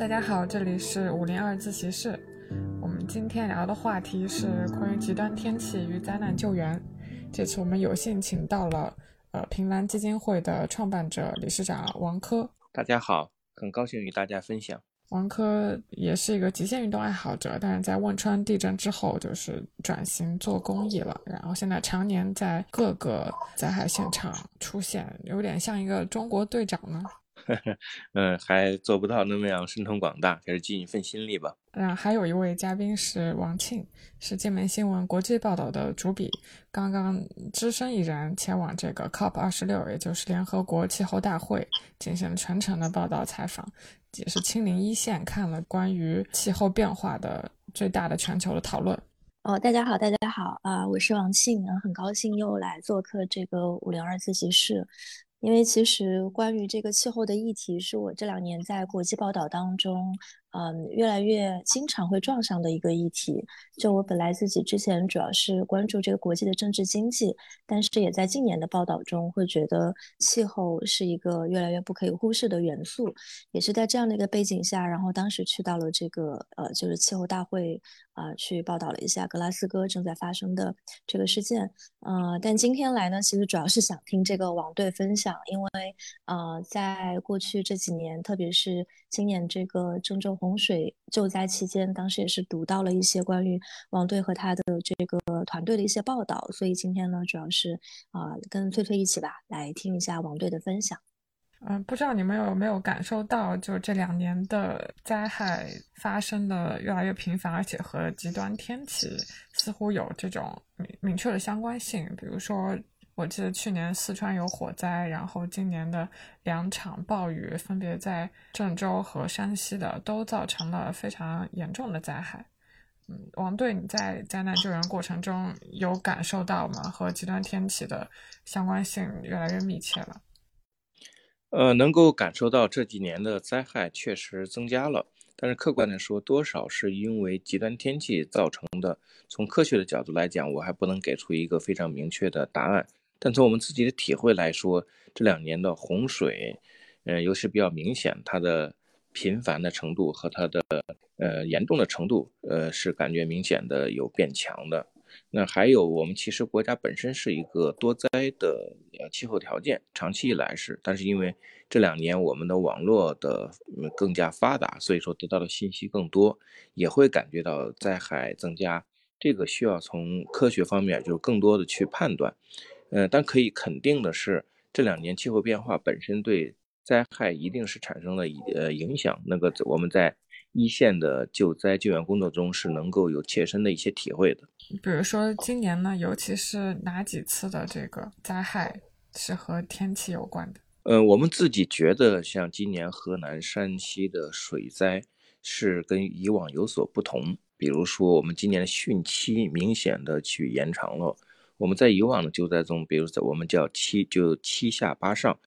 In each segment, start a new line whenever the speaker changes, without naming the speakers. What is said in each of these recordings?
大家好，这里是五零二自习室。我们今天聊的话题是关于极端天气与灾难救援。这次我们有幸请到了呃平兰基金会的创办者、理事长王珂。
大家好，很高兴与大家分享。
王珂也是一个极限运动爱好者，但是在汶川地震之后，就是转型做公益了。然后现在常年在各个灾害现场出现，有点像一个中国队长呢。
嗯，还做不到那么样神通广大，还是尽一份心力吧。
嗯，还有一位嘉宾是王庆，是界面新闻国际报道的主笔，刚刚只身一人前往这个 COP 二十六，也就是联合国气候大会，进行了全程的报道采访，也是亲临一线看了关于气候变化的最大的全球的讨论。
哦，大家好，大家好啊，我是王庆，很高兴又来做客这个五零二自习室。因为其实关于这个气候的议题，是我这两年在国际报道当中。嗯，越来越经常会撞上的一个议题。就我本来自己之前主要是关注这个国际的政治经济，但是也在近年的报道中会觉得气候是一个越来越不可以忽视的元素。也是在这样的一个背景下，然后当时去到了这个呃，就是气候大会啊，去报道了一下格拉斯哥正在发生的这个事件。呃，但今天来呢，其实主要是想听这个王队分享，因为呃，在过去这几年，特别是今年这个郑州。洪水救灾期间，当时也是读到了一些关于王队和他的这个团队的一些报道，所以今天呢，主要是啊跟翠翠一起吧，来听一下王队的分享。
嗯，不知道你们有没有感受到，就这两年的灾害发生的越来越频繁，而且和极端天气似乎有这种明明确的相关性，比如说。我记得去年四川有火灾，然后今年的两场暴雨分别在郑州和山西的，都造成了非常严重的灾害。嗯，王队，你在灾难救援过程中有感受到吗？和极端天气的相关性越来越密切了。
呃，能够感受到这几年的灾害确实增加了，但是客观的说，多少是因为极端天气造成的。从科学的角度来讲，我还不能给出一个非常明确的答案。但从我们自己的体会来说，这两年的洪水，呃，尤其比较明显，它的频繁的程度和它的呃严重的程度，呃，是感觉明显的有变强的。那还有，我们其实国家本身是一个多灾的气候条件，长期以来是，但是因为这两年我们的网络的更加发达，所以说得到的信息更多，也会感觉到灾害增加。这个需要从科学方面，就是更多的去判断。呃，但可以肯定的是，这两年气候变化本身对灾害一定是产生了呃影响。那个我们在一线的救灾救援工作中是能够有切身的一些体会的。
比如说今年呢，尤其是哪几次的这个灾害是和天气有关的？
嗯，我们自己觉得，像今年河南、山西的水灾是跟以往有所不同。比如说，我们今年的汛期明显的去延长了。我们在以往的救灾中，比如在我们叫七就七下八上，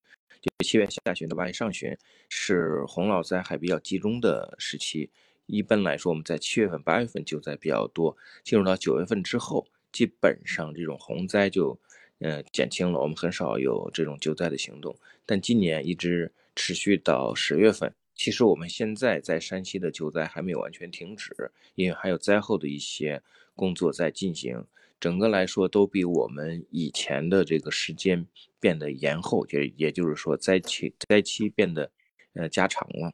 就七月下旬到八月上旬是洪涝灾害比较集中的时期。一般来说，我们在七月份、八月份救灾比较多。进入到九月份之后，基本上这种洪灾就呃减轻了，我们很少有这种救灾的行动。但今年一直持续到十月份，其实我们现在在山西的救灾还没有完全停止，因为还有灾后的一些工作在进行。整个来说都比我们以前的这个时间变得延后，就也就是说灾期灾期变得呃加长了。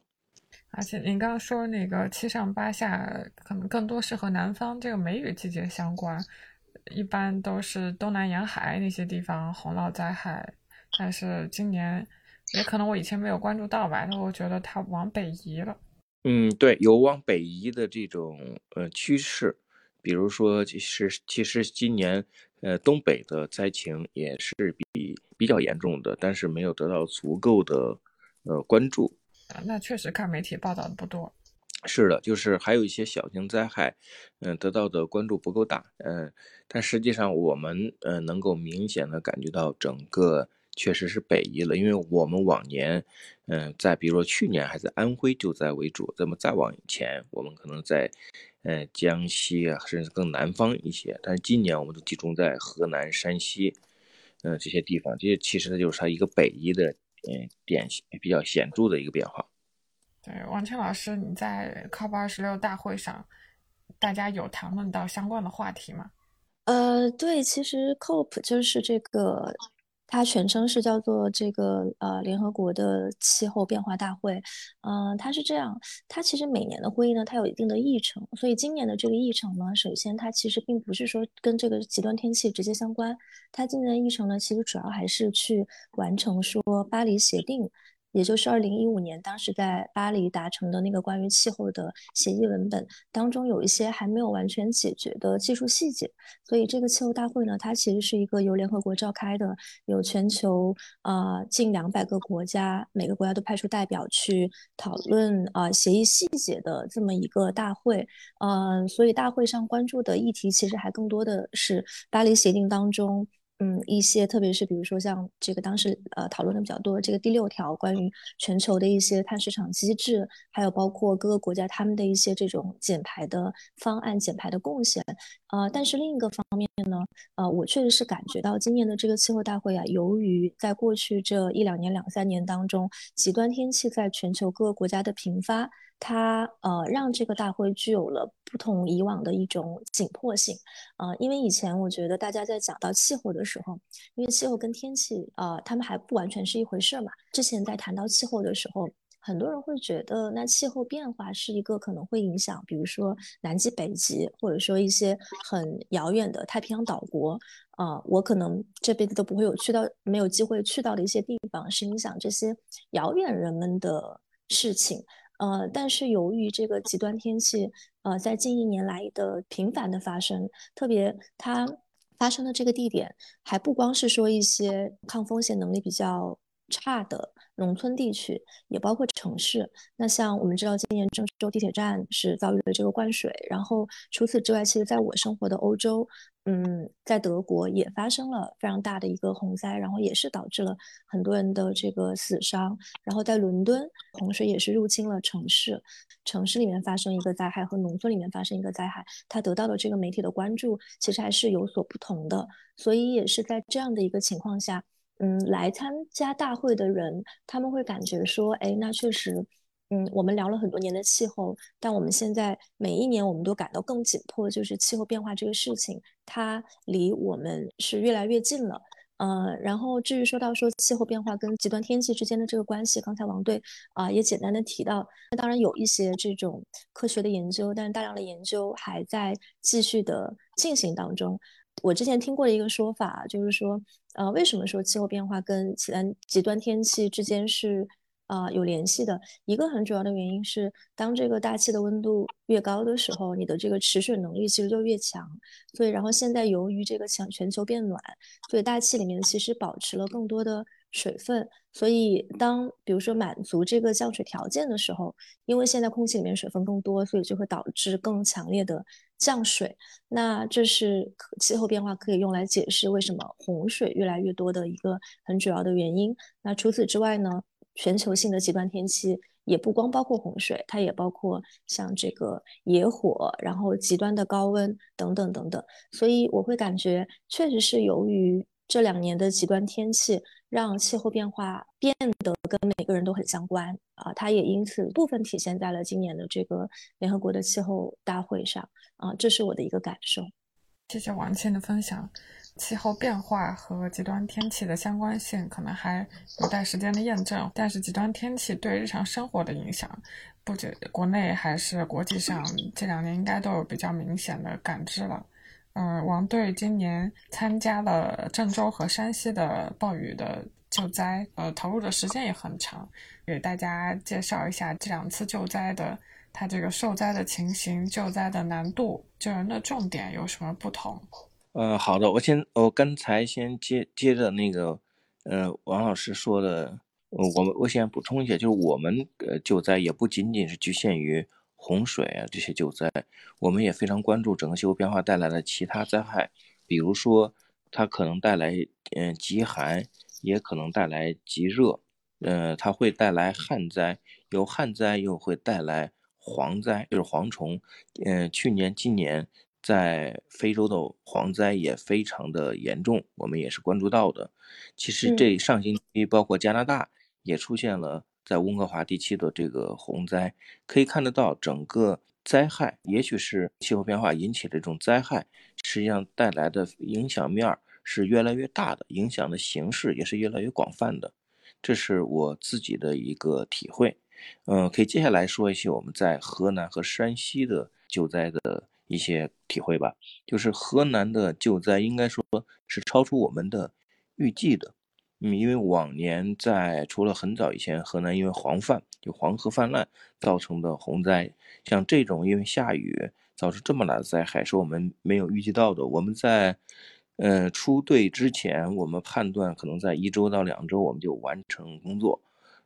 而且您刚刚说那个七上八下，可能更多是和南方这个梅雨季节相关，一般都是东南沿海那些地方洪涝灾害。但是今年也可能我以前没有关注到吧，那我觉得它往北移了。
嗯，对，有往北移的这种呃趋势。比如说，其实其实今年，呃，东北的灾情也是比比较严重的，但是没有得到足够的呃关注。
啊，那确实看媒体报道的不多。
是的，就是还有一些小型灾害，嗯，得到的关注不够大。嗯，但实际上我们呃能够明显的感觉到整个确实是北移了，因为我们往年，嗯，在比如说去年还在安徽救灾为主，那么再往前，我们可能在。呃，江西啊，甚至更南方一些，但是今年我们都集中在河南、山西，嗯，这些地方，这些其实它就是它一个北移的，嗯，典型比较显著的一个变化。
对，王倩老师，你在 COP 二十六大会上，大家有谈论到相关的话题吗？
呃，对，其实 COP 就是这个。它全称是叫做这个呃联合国的气候变化大会，嗯，它是这样，它其实每年的会议呢，它有一定的议程，所以今年的这个议程呢，首先它其实并不是说跟这个极端天气直接相关，它今年的议程呢，其实主要还是去完成说巴黎协定。也就是二零一五年，当时在巴黎达成的那个关于气候的协议文本当中，有一些还没有完全解决的技术细节。所以这个气候大会呢，它其实是一个由联合国召开的，有全球啊近两百个国家，每个国家都派出代表去讨论啊协议细节的这么一个大会。嗯，所以大会上关注的议题其实还更多的是巴黎协定当中。嗯，一些特别是比如说像这个当时呃讨论的比较多，这个第六条关于全球的一些碳市场机制，还有包括各个国家他们的一些这种减排的方案、减排的贡献，呃，但是另一个方面呢，呃，我确实是感觉到今年的这个气候大会啊，由于在过去这一两年、两三年当中，极端天气在全球各个国家的频发。它呃让这个大会具有了不同以往的一种紧迫性，呃，因为以前我觉得大家在讲到气候的时候，因为气候跟天气呃他们还不完全是一回事嘛。之前在谈到气候的时候，很多人会觉得那气候变化是一个可能会影响，比如说南极、北极，或者说一些很遥远的太平洋岛国，呃，我可能这辈子都不会有去到没有机会去到的一些地方，是影响这些遥远人们的事情。呃，但是由于这个极端天气，呃，在近一年来的频繁的发生，特别它发生的这个地点，还不光是说一些抗风险能力比较差的农村地区，也包括城市。那像我们知道，今年郑州地铁站是遭遇了这个灌水，然后除此之外，其实在我生活的欧洲。嗯，在德国也发生了非常大的一个洪灾，然后也是导致了很多人的这个死伤。然后在伦敦，洪水也是入侵了城市，城市里面发生一个灾害和农村里面发生一个灾害，它得到的这个媒体的关注其实还是有所不同的。所以也是在这样的一个情况下，嗯，来参加大会的人他们会感觉说，哎，那确实。嗯，我们聊了很多年的气候，但我们现在每一年我们都感到更紧迫，就是气候变化这个事情，它离我们是越来越近了。呃，然后至于说到说气候变化跟极端天气之间的这个关系，刚才王队啊也简单的提到，那当然有一些这种科学的研究，但是大量的研究还在继续的进行当中。我之前听过的一个说法，就是说，呃，为什么说气候变化跟极端极端天气之间是？啊，有联系的一个很主要的原因是，当这个大气的温度越高的时候，你的这个持水能力其实就越强。所以，然后现在由于这个强全球变暖，所以大气里面其实保持了更多的水分。所以，当比如说满足这个降水条件的时候，因为现在空气里面水分更多，所以就会导致更强烈的降水。那这是气候变化可以用来解释为什么洪水越来越多的一个很主要的原因。那除此之外呢？全球性的极端天气也不光包括洪水，它也包括像这个野火，然后极端的高温等等等等。所以我会感觉，确实是由于这两年的极端天气，让气候变化变得跟每个人都很相关啊。它也因此部分体现在了今年的这个联合国的气候大会上啊。这是我的一个感受。
谢谢王倩的分享。气候变化和极端天气的相关性可能还有待时间的验证，但是极端天气对日常生活的影响，不止国内还是国际上，这两年应该都有比较明显的感知了。嗯，王队今年参加了郑州和山西的暴雨的救灾，呃，投入的时间也很长，给大家介绍一下这两次救灾的它这个受灾的情形、救灾的难度、救人的重点有什么不同。
呃，好的，我先，我刚才先接接着那个，呃，王老师说的，我们我先补充一下，就是我们呃救灾也不仅仅是局限于洪水啊这些救灾，我们也非常关注整个气候变化带来的其他灾害，比如说它可能带来嗯极寒，也可能带来极热，呃，它会带来旱灾，有旱灾又会带来蝗灾，就是蝗虫，嗯，去年今年。在非洲的蝗灾也非常的严重，我们也是关注到的。其实这上星期包括加拿大也出现了在温哥华地区的这个洪灾，可以看得到整个灾害，也许是气候变化引起的这种灾害，实际上带来的影响面是越来越大的，影响的形式也是越来越广泛的。这是我自己的一个体会。嗯，可以接下来说一些我们在河南和山西的救灾的一些体会吧。就是河南的救灾，应该说是超出我们的预计的。嗯，因为往年在除了很早以前，河南因为黄泛就黄河泛滥造成的洪灾，像这种因为下雨造成这么大的灾害，是我们没有预计到的。我们在呃出队之前，我们判断可能在一周到两周我们就完成工作，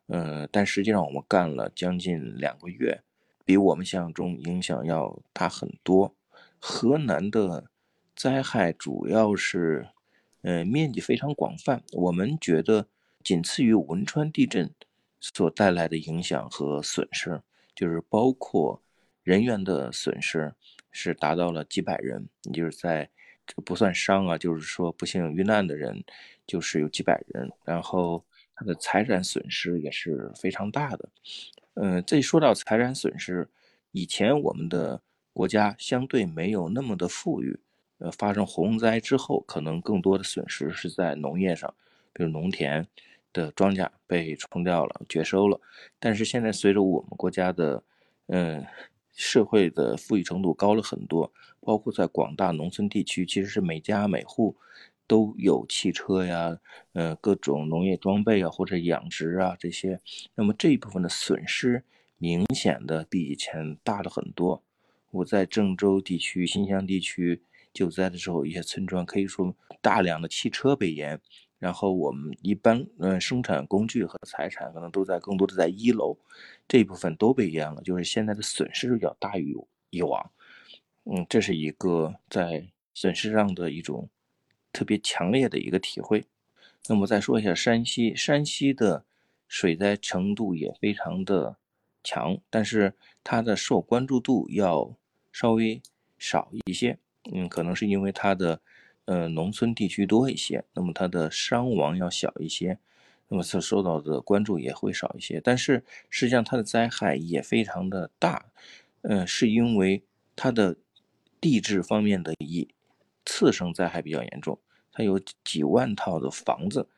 呃，但实际上我们干了将近两个月，比我们想象中影响要大很多。河南的灾害主要是。呃，面积非常广泛，我们觉得仅次于汶川地震所带来的影响和损失，就是包括人员的损失是达到了几百人，也就是在这不算伤啊，就是说不幸遇难的人就是有几百人，然后他的财产损失也是非常大的。嗯，这说到财产损失，以前我们的国家相对没有那么的富裕。呃，发生洪灾之后，可能更多的损失是在农业上，比如农田的庄稼被冲掉了、绝收了。但是现在随着我们国家的，嗯，社会的富裕程度高了很多，包括在广大农村地区，其实是每家每户都有汽车呀，呃，各种农业装备啊，或者养殖啊这些。那么这一部分的损失明显的比以前大了很多。我在郑州地区、新乡地区。救灾的时候，一些村庄可以说大量的汽车被淹，然后我们一般嗯生产工具和财产可能都在更多的在一楼，这一部分都被淹了，就是现在的损失要大于以往，嗯，这是一个在损失上的一种特别强烈的一个体会。那么再说一下山西，山西的水灾程度也非常的强，但是它的受关注度要稍微少一些。嗯，可能是因为它的，呃，农村地区多一些，那么它的伤亡要小一些，那么所受到的关注也会少一些。但是实际上它的灾害也非常的大，呃，是因为它的地质方面的一次生灾害比较严重，它有几万套的房子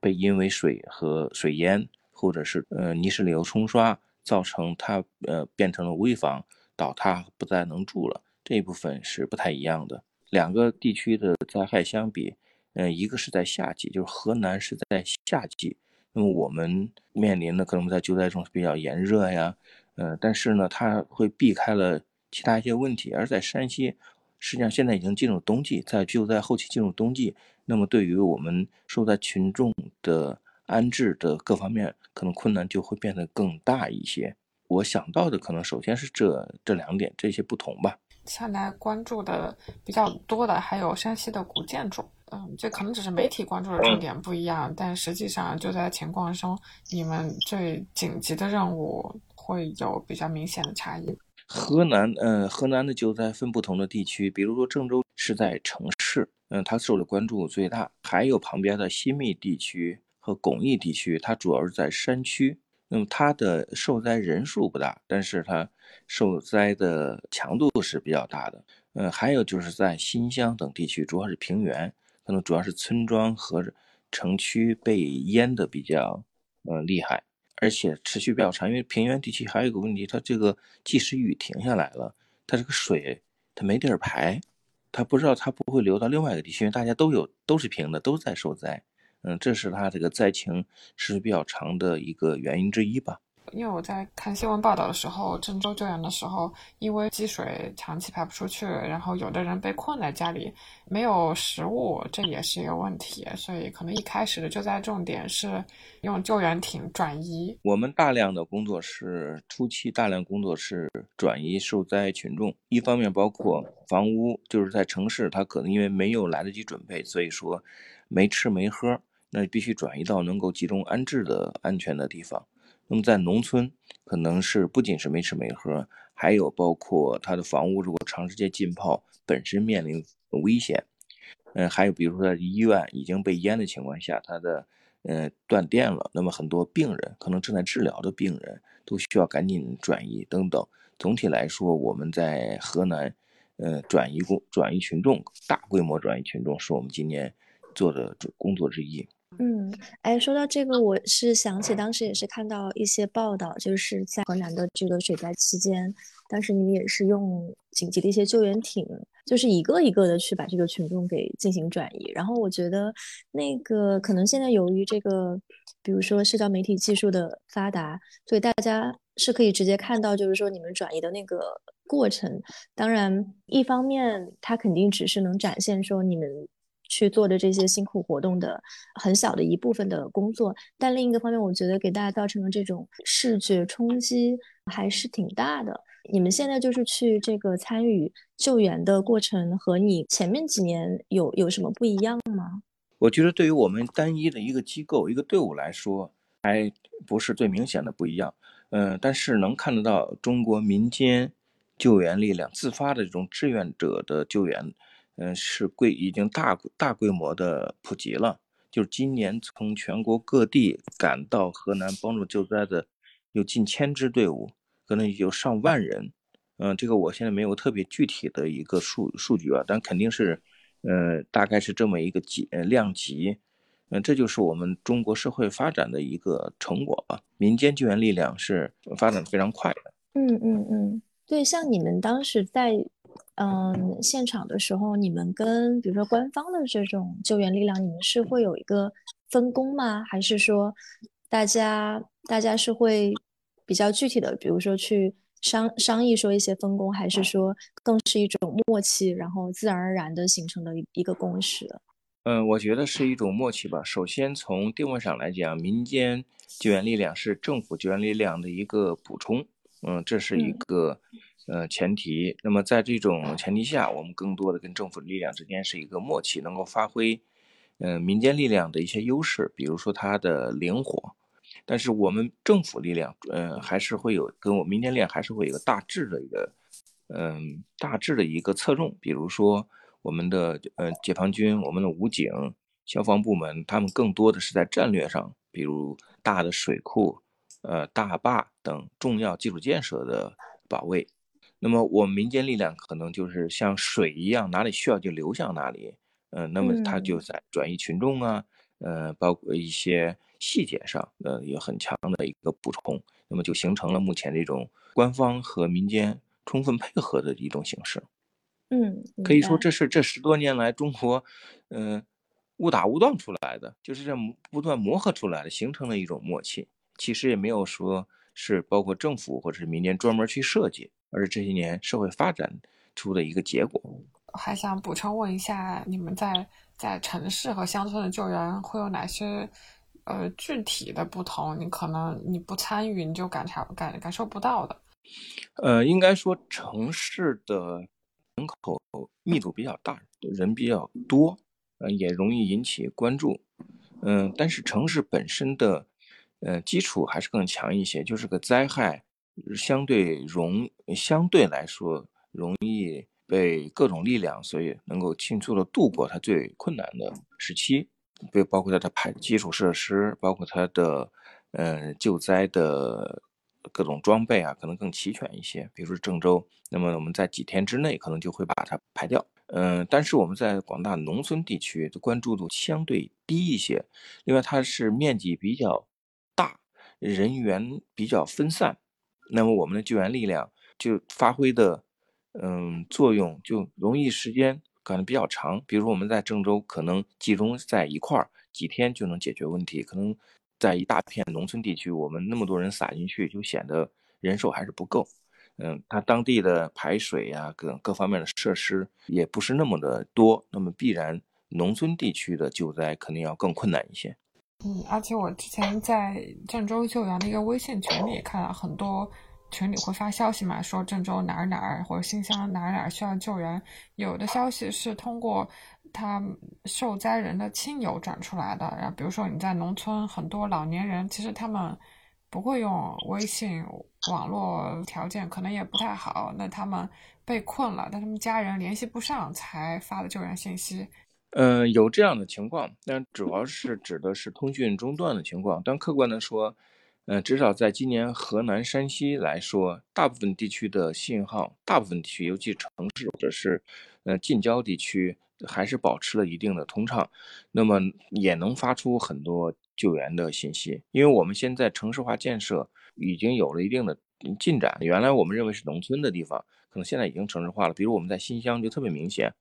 被因为水和水淹或者是呃泥石流冲刷，造成它呃变成了危房，倒塌不再能住了。这一部分是不太一样的，两个地区的灾害相比，嗯，一个是在夏季，就是河南是在夏季，那么我们面临的可能在救灾中是比较炎热呀，嗯，但是呢，它会避开了其他一些问题，而在山西，实际上现在已经进入冬季，在救灾后期进入冬季，那么对于我们受灾群众的安置的各方面，可能困难就会变得更大一些。我想到的可能首先是这这两点这些不同吧。
现在关注的比较多的还有山西的古建筑，嗯，这可能只是媒体关注的重点不一样，但实际上就在情况中，你们最紧急的任务会有比较明显的差异。
河南，嗯，河南的救灾分不同的地区，比如说郑州是在城市，嗯，它受的关注最大，还有旁边的新密地区和巩义地区，它主要是在山区。那么它的受灾人数不大，但是它受灾的强度是比较大的。嗯，还有就是在新乡等地区，主要是平原，可能主要是村庄和城区被淹的比较呃厉害，而且持续比较长。因为平原地区还有一个问题，它这个即使雨停下来了，它这个水它没地儿排，它不知道它不会流到另外一个地区，因为大家都有都是平的，都在受灾。嗯，这是它这个灾情是比较长的一个原因之一吧。
因为我在看新闻报道的时候，郑州救援的时候，因为积水长期排不出去，然后有的人被困在家里，没有食物，这也是一个问题。所以可能一开始的救灾重点是用救援艇转移。
我们大量的工作是初期大量工作是转移受灾群众，一方面包括房屋，就是在城市，他可能因为没有来得及准备，所以说没吃没喝。那必须转移到能够集中安置的安全的地方。那么在农村，可能是不仅是没吃没喝，还有包括他的房屋如果长时间浸泡，本身面临危险。嗯，还有比如说在医院已经被淹的情况下，他的呃断电了，那么很多病人可能正在治疗的病人都需要赶紧转移等等。总体来说，我们在河南，呃，转移工转移群众，大规模转移群众是我们今年做的工作之一。
嗯，哎，说到这个，我是想起当时也是看到一些报道，就是在河南的这个水灾期间，当时你们也是用紧急的一些救援艇，就是一个一个的去把这个群众给进行转移。然后我觉得那个可能现在由于这个，比如说社交媒体技术的发达，所以大家是可以直接看到，就是说你们转移的那个过程。当然，一方面它肯定只是能展现说你们。去做的这些辛苦活动的很小的一部分的工作，但另一个方面，我觉得给大家造成的这种视觉冲击还是挺大的。你们现在就是去这个参与救援的过程，和你前面几年有有什么不一样吗？
我觉得对于我们单一的一个机构、一个队伍来说，还不是最明显的不一样。嗯，但是能看得到中国民间救援力量自发的这种志愿者的救援。嗯，是规已经大大规模的普及了。就是今年从全国各地赶到河南帮助救灾的有近千支队伍，可能有上万人。嗯，这个我现在没有特别具体的一个数数据啊，但肯定是，呃，大概是这么一个级量级。嗯，这就是我们中国社会发展的一个成果吧。民间救援力量是发展非常快的。
嗯嗯嗯，对，像你们当时在。嗯，现场的时候，你们跟比如说官方的这种救援力量，你们是会有一个分工吗？还是说大家大家是会比较具体的，比如说去商商议说一些分工，还是说更是一种默契，然后自然而然的形成的一一个共识？
嗯，我觉得是一种默契吧。首先从定位上来讲，民间救援力量是政府救援力量的一个补充。嗯，这是一个。呃，前提。那么在这种前提下，我们更多的跟政府力量之间是一个默契，能够发挥，呃，民间力量的一些优势，比如说它的灵活。但是我们政府力量，呃，还是会有跟我民间力量还是会有一个大致的一个，嗯，大致的一个侧重。比如说我们的呃解放军、我们的武警、消防部门，他们更多的是在战略上，比如大的水库、呃大坝等重要基础建设的保卫。那么我们民间力量可能就是像水一样，哪里需要就流向哪里。嗯，那么它就在转移群众啊，呃，包括一些细节上，呃，有很强的一个补充。那么就形成了目前这种官方和民间充分配合的一种形式。
嗯，
可以说这是这十多年来中国，嗯，误打误撞出来的，就是这不断磨合出来的，形成了一种默契。其实也没有说是包括政府或者是民间专门去设计。而是这些年社会发展出的一个结果。
还想补充问一下，你们在在城市和乡村的救援会有哪些呃具体的不同？你可能你不参与，你就感察感感受不到的。
呃，应该说城市的人口密度比较大，人比较多，呃，也容易引起关注。嗯，但是城市本身的呃基础还是更强一些，就是个灾害。相对容相对来说容易被各种力量，所以能够迅速的度过它最困难的时期。被包括它的排基础设施，包括它的嗯救灾的各种装备啊，可能更齐全一些。比如说郑州，那么我们在几天之内可能就会把它排掉。嗯，但是我们在广大农村地区的关注度相对低一些，另外它是面积比较大，人员比较分散。那么我们的救援力量就发挥的，嗯，作用就容易时间可能比较长。比如我们在郑州可能集中在一块儿，几天就能解决问题。可能在一大片农村地区，我们那么多人撒进去，就显得人手还是不够。嗯，它当地的排水呀，各各方面的设施也不是那么的多。那么必然农村地区的救灾肯定要更困难一些。
嗯，而且我之前在郑州救援的一个微信群里看到很多群里会发消息嘛，说郑州哪儿哪儿或者新乡哪儿哪儿需要救援。有的消息是通过他受灾人的亲友转出来的，然后比如说你在农村，很多老年人其实他们不会用微信，网络条件可能也不太好，那他们被困了，但他们家人联系不上，才发的救援信息。
嗯，有这样的情况，但主要是指的是通讯中断的情况。但客观的说，嗯，至少在今年河南、山西来说，大部分地区的信号，大部分地区，尤其城市或者是呃近郊地区，还是保持了一定的通畅，那么也能发出很多救援的信息。因为我们现在城市化建设已经有了一定的进展，原来我们认为是农村的地方，可能现在已经城市化了。比如我们在新乡就特别明显。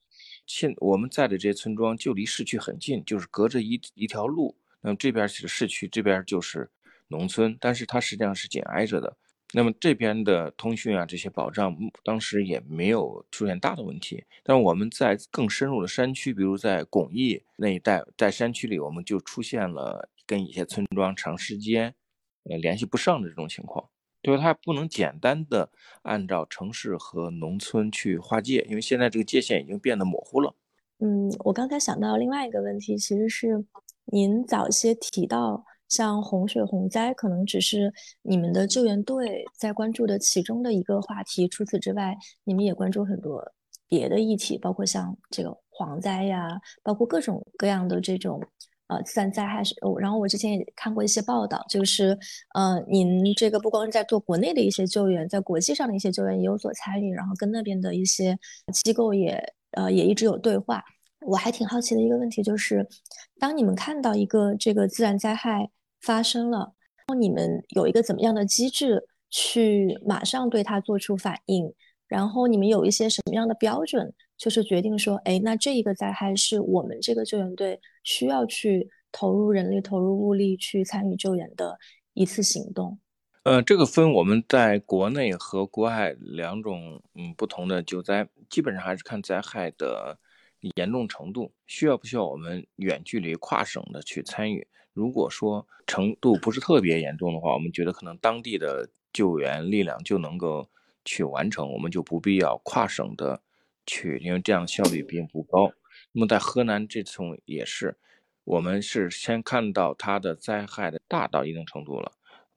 现我们在的这些村庄就离市区很近，就是隔着一一条路。那么这边是市区，这边就是农村，但是它实际上是紧挨着的。那么这边的通讯啊，这些保障当时也没有出现大的问题。但我们在更深入的山区，比如在巩义那一带，在山区里，我们就出现了跟一些村庄长时间呃联系不上的这种情况。就是它不能简单的按照城市和农村去划界，因为现在这个界限已经变得模糊了。
嗯，我刚才想到另外一个问题，其实是您早些提到，像洪水洪灾可能只是你们的救援队在关注的其中的一个话题，除此之外，你们也关注很多别的议题，包括像这个蝗灾呀，包括各种各样的这种。呃，自然灾害是，然后我之前也看过一些报道，就是，呃，您这个不光是在做国内的一些救援，在国际上的一些救援也有所参与，然后跟那边的一些机构也，呃，也一直有对话。我还挺好奇的一个问题就是，当你们看到一个这个自然灾害发生了，然后你们有一个怎么样的机制去马上对它做出反应？然后你们有一些什么样的标准？就是决定说，哎，那这一个灾害是我们这个救援队需要去投入人力、投入物力去参与救援的一次行动。
呃，这个分我们在国内和国外两种嗯不同的救灾，基本上还是看灾害的严重程度，需要不需要我们远距离跨省的去参与。如果说程度不是特别严重的话，我们觉得可能当地的救援力量就能够去完成，我们就不必要跨省的。去，因为这样效率并不高。那么在河南这种也是，我们是先看到它的灾害的大到一定程度了，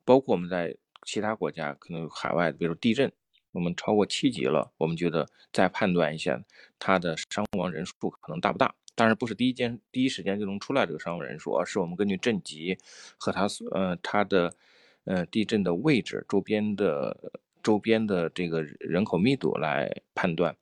包括我们在其他国家可能海外，比如地震，我们超过七级了，我们觉得再判断一下它的伤亡人数可能大不大。当然不是第一间第一时间就能出来这个伤亡人数，而是我们根据震级和它呃它的呃地震的位置周边的周边的这个人口密度来判断。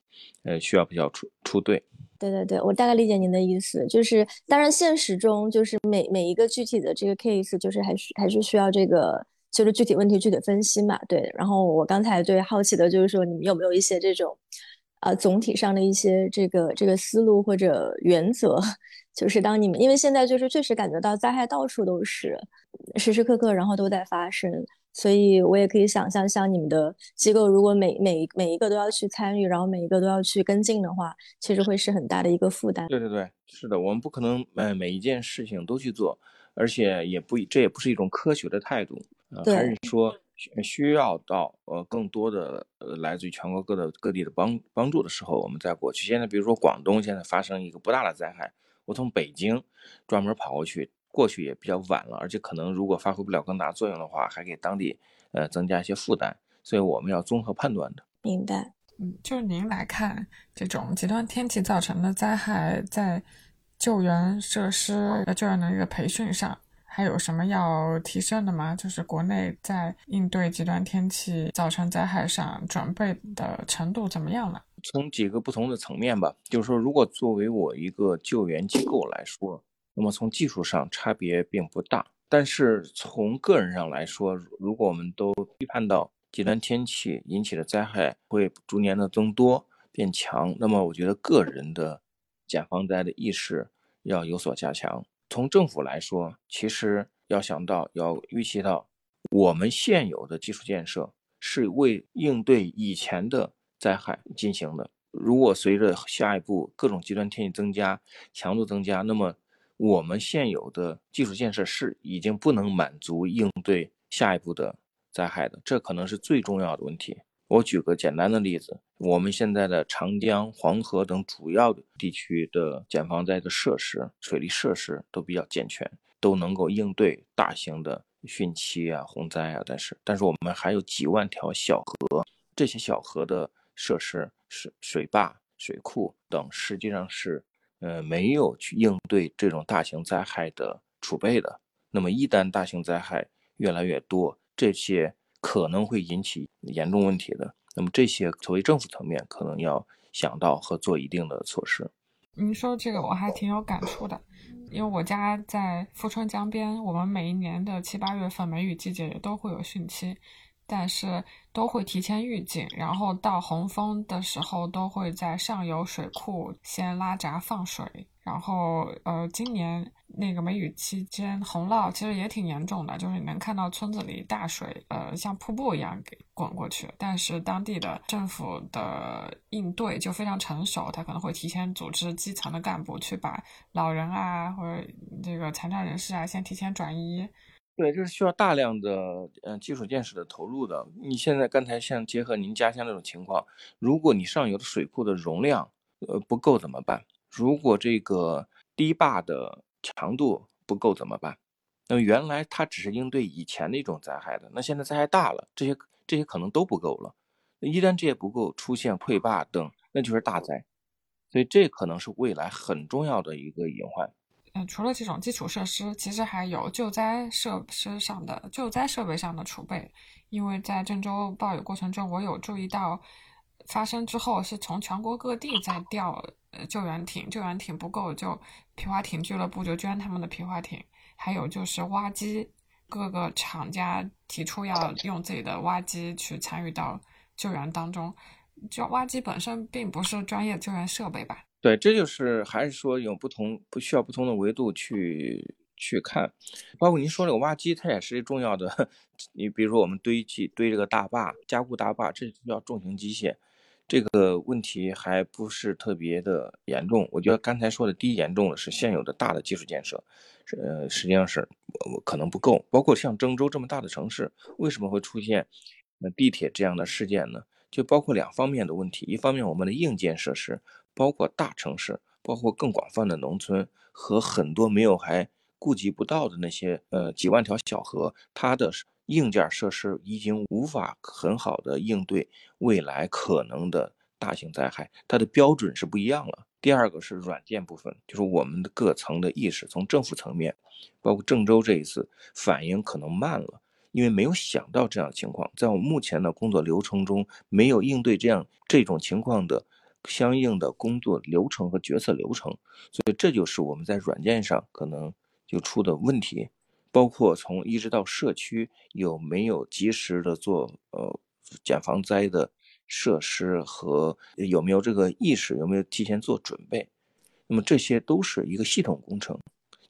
呃，需要比较出出队。
对对对，我大概理解您的意思，就是当然现实中就是每每一个具体的这个 case，就是还是还是需要这个就是具体问题具体分析嘛。对，然后我刚才最好奇的就是说，你们有没有一些这种啊总体上的一些这个这个思路或者原则？就是当你们因为现在就是确实感觉到灾害到处都是，时时刻刻然后都在发生。所以，我也可以想象，像你们的机构，如果每每每一个都要去参与，然后每一个都要去跟进的话，其实会是很大的一个负担。
对对对，是的，我们不可能呃每一件事情都去做，而且也不这也不是一种科学的态度啊，还是说需要到呃更多的呃来自于全国各的各地的帮帮助的时候，我们再过去。现在比如说广东现在发生一个不大的灾害，我从北京专门跑过去。过去也比较晚了，而且可能如果发挥不了更大作用的话，还给当地呃增加一些负担，所以我们要综合判断的。
明白。
嗯，就您来看，这种极端天气造成的灾害，在救援设施、救援能力的培训上，还有什么要提升的吗？就是国内在应对极端天气造成灾害上准备的程度怎么样了？
从几个不同的层面吧，就是说，如果作为我一个救援机构来说。那么从技术上差别并不大，但是从个人上来说，如果我们都预判到极端天气引起的灾害会逐年的增多变强，那么我觉得个人的减防灾的意识要有所加强。从政府来说，其实要想到要预期到我们现有的基础建设是为应对以前的灾害进行的。如果随着下一步各种极端天气增加、强度增加，那么我们现有的基础建设是已经不能满足应对下一步的灾害的，这可能是最重要的问题。我举个简单的例子，我们现在的长江、黄河等主要地区的减防灾的设施、水利设施都比较健全，都能够应对大型的汛期啊、洪灾啊。但是，但是我们还有几万条小河，这些小河的设施、水水坝、水库等，实际上是。呃，没有去应对这种大型灾害的储备的。那么一旦大型灾害越来越多，这些可能会引起严重问题的。那么这些作为政府层面，可能要想到和做一定的措施。
您说这个我还挺有感触的，因为我家在富春江边，我们每一年的七八月份梅雨季节也都会有汛期。但是都会提前预警，然后到洪峰的时候都会在上游水库先拉闸放水。然后，呃，今年那个梅雨期间洪涝其实也挺严重的，就是你能看到村子里大水，呃，像瀑布一样给滚过去。但是当地的政府的应对就非常成熟，他可能会提前组织基层的干部去把老人啊或者这个残障人士啊先提前转移。
对，这是需要大量的嗯基础建设的投入的。你现在刚才像结合您家乡这种情况，如果你上游的水库的容量呃不够怎么办？如果这个堤坝的强度不够怎么办？那么原来它只是应对以前的一种灾害的，那现在灾害大了，这些这些可能都不够了。一旦这些不够，出现溃坝等，那就是大灾。所以这可能是未来很重要的一个隐患。
嗯，除了这种基础设施，其实还有救灾设施上的救灾设备上的储备。因为在郑州暴雨过程中，我有注意到，发生之后是从全国各地在调呃救援艇，救援艇不够，就皮划艇俱乐部就捐他们的皮划艇，还有就是挖机，各个厂家提出要用自己的挖机去参与到救援当中。就挖机本身并不是专业救援设备吧？
对，这就是还是说有不同，不需要不同的维度去去看，包括您说这个挖机，它也是重要的。你比如说我们堆砌堆这个大坝、加固大坝，这需要重型机械，这个问题还不是特别的严重。我觉得刚才说的第一严重的是现有的大的基础建设，呃，实际上是可能不够。包括像郑州这么大的城市，为什么会出现那地铁这样的事件呢？就包括两方面的问题，一方面我们的硬件设施。包括大城市，包括更广泛的农村和很多没有还顾及不到的那些呃几万条小河，它的硬件设施已经无法很好的应对未来可能的大型灾害，它的标准是不一样了。第二个是软件部分，就是我们的各层的意识，从政府层面，包括郑州这一次反应可能慢了，因为没有想到这样的情况，在我们目前的工作流程中没有应对这样这种情况的。相应的工作流程和决策流程，所以这就是我们在软件上可能就出的问题，包括从一直到社区有没有及时的做呃减防灾的设施和有没有这个意识，有没有提前做准备，那么这些都是一个系统工程。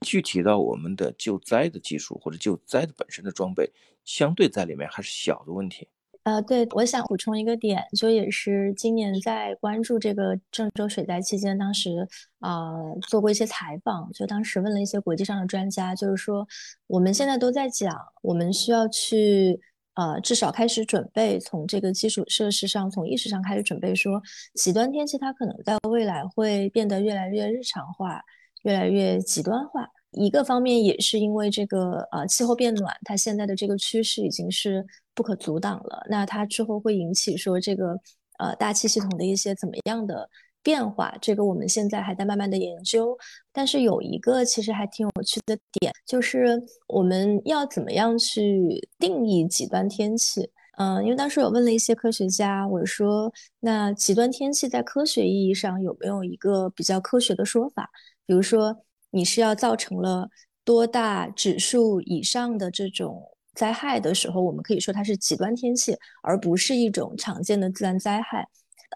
具体到我们的救灾的技术或者救灾的本身的装备，相对在里面还是小的问题。
呃，对，我想补充一个点，就也是今年在关注这个郑州水灾期间，当时啊做过一些采访，就当时问了一些国际上的专家，就是说我们现在都在讲，我们需要去呃至少开始准备，从这个基础设施上，从意识上开始准备，说极端天气它可能在未来会变得越来越日常化，越来越极端化。一个方面也是因为这个呃气候变暖，它现在的这个趋势已经是不可阻挡了。那它之后会引起说这个呃大气系统的一些怎么样的变化？这个我们现在还在慢慢的研究。但是有一个其实还挺有趣的点，就是我们要怎么样去定义极端天气？嗯，因为当时我问了一些科学家，我说那极端天气在科学意义上有没有一个比较科学的说法？比如说。你是要造成了多大指数以上的这种灾害的时候，我们可以说它是极端天气，而不是一种常见的自然灾害。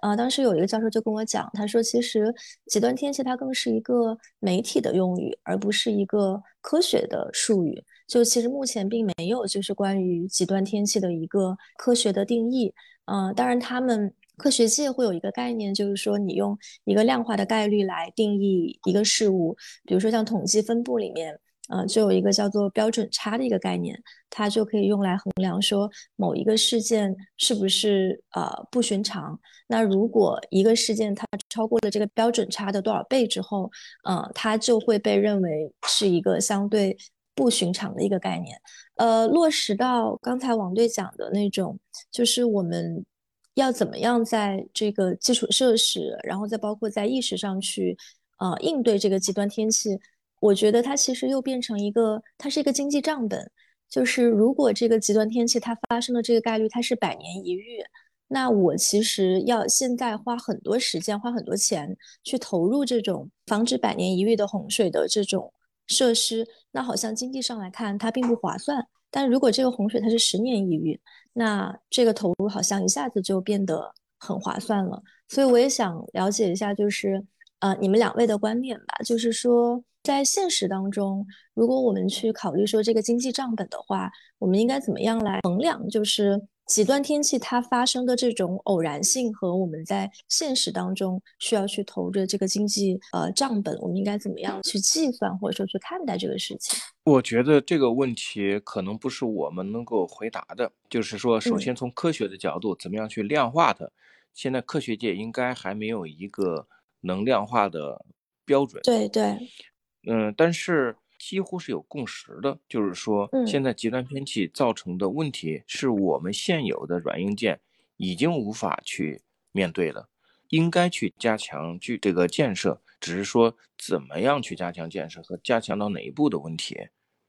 呃，当时有一个教授就跟我讲，他说其实极端天气它更是一个媒体的用语，而不是一个科学的术语。就其实目前并没有就是关于极端天气的一个科学的定义。嗯，当然他们。科学界会有一个概念，就是说你用一个量化的概率来定义一个事物，比如说像统计分布里面，呃，就有一个叫做标准差的一个概念，它就可以用来衡量说某一个事件是不是呃不寻常。那如果一个事件它超过了这个标准差的多少倍之后，呃，它就会被认为是一个相对不寻常的一个概念。呃，落实到刚才王队讲的那种，就是我们。要怎么样在这个基础设施，然后再包括在意识上去呃应对这个极端天气，我觉得它其实又变成一个，它是一个经济账本。就是如果这个极端天气它发生的这个概率它是百年一遇，那我其实要现在花很多时间、花很多钱去投入这种防止百年一遇的洪水的这种设施，那好像经济上来看它并不划算。但如果这个洪水它是十年一遇，那这个投入好像一下子就变得很划算了。所以我也想了解一下，就是呃你们两位的观点吧，就是说。在现实当中，如果我们去考虑说这个经济账本的话，我们应该怎么样来衡量？就是极端天气它发生的这种偶然性和我们在现实当中需要去投的这个经济呃账本，我们应该怎么样去计算或者说去看待这个事情？
我觉得这个问题可能不是我们能够回答的。就是说，首先从科学的角度，怎么样去量化它？现在科学界应该还没有一个能量化的标准。
对对。
嗯，但是几乎是有共识的，就是说，现在极端天气造成的问题是我们现有的软硬件已经无法去面对了，应该去加强去这个建设，只是说怎么样去加强建设和加强到哪一步的问题，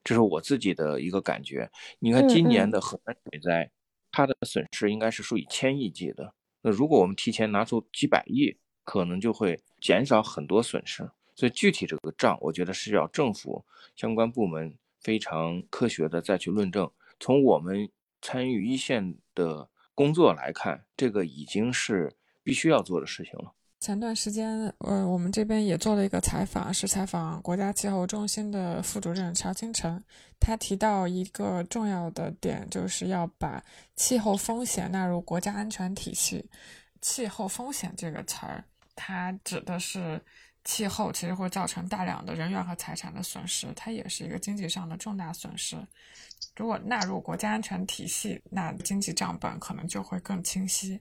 这是我自己的一个感觉。你看今年的河南水灾，它的损失应该是数以千亿计的，那如果我们提前拿出几百亿，可能就会减少很多损失。所以具体这个账，我觉得是要政府相关部门非常科学的再去论证。从我们参与一线的工作来看，这个已经是必须要做的事情了。
前段时间，呃，我们这边也做了一个采访，是采访国家气候中心的副主任乔清晨。他提到一个重要的点，就是要把气候风险纳入国家安全体系。气候风险这个词儿，它指的是。气候其实会造成大量的人员和财产的损失，它也是一个经济上的重大损失。如果纳入国家安全体系，那经济账本可能就会更清晰。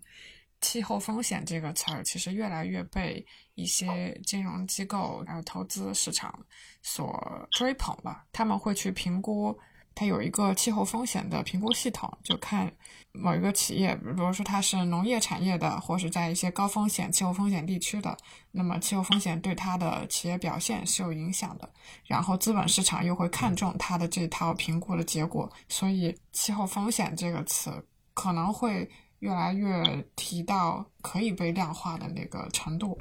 气候风险这个词儿其实越来越被一些金融机构还有投资市场所追捧了，他们会去评估。它有一个气候风险的评估系统，就看某一个企业，比如说它是农业产业的，或是在一些高风险气候风险地区的，那么气候风险对它的企业表现是有影响的。然后资本市场又会看重它的这套评估的结果，所以气候风险这个词可能会越来越提到可以被量化的那个程度。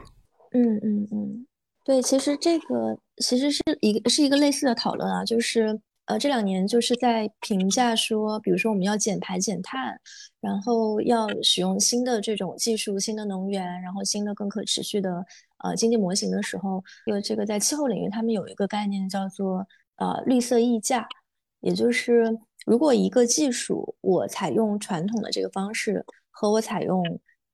嗯嗯嗯，对，其实这个其实是一个是一个类似的讨论啊，就是。呃，这两年就是在评价说，比如说我们要减排减碳，然后要使用新的这种技术、新的能源，然后新的更可持续的呃经济模型的时候，呃，这个在气候领域，他们有一个概念叫做呃绿色溢价，也就是如果一个技术我采用传统的这个方式，和我采用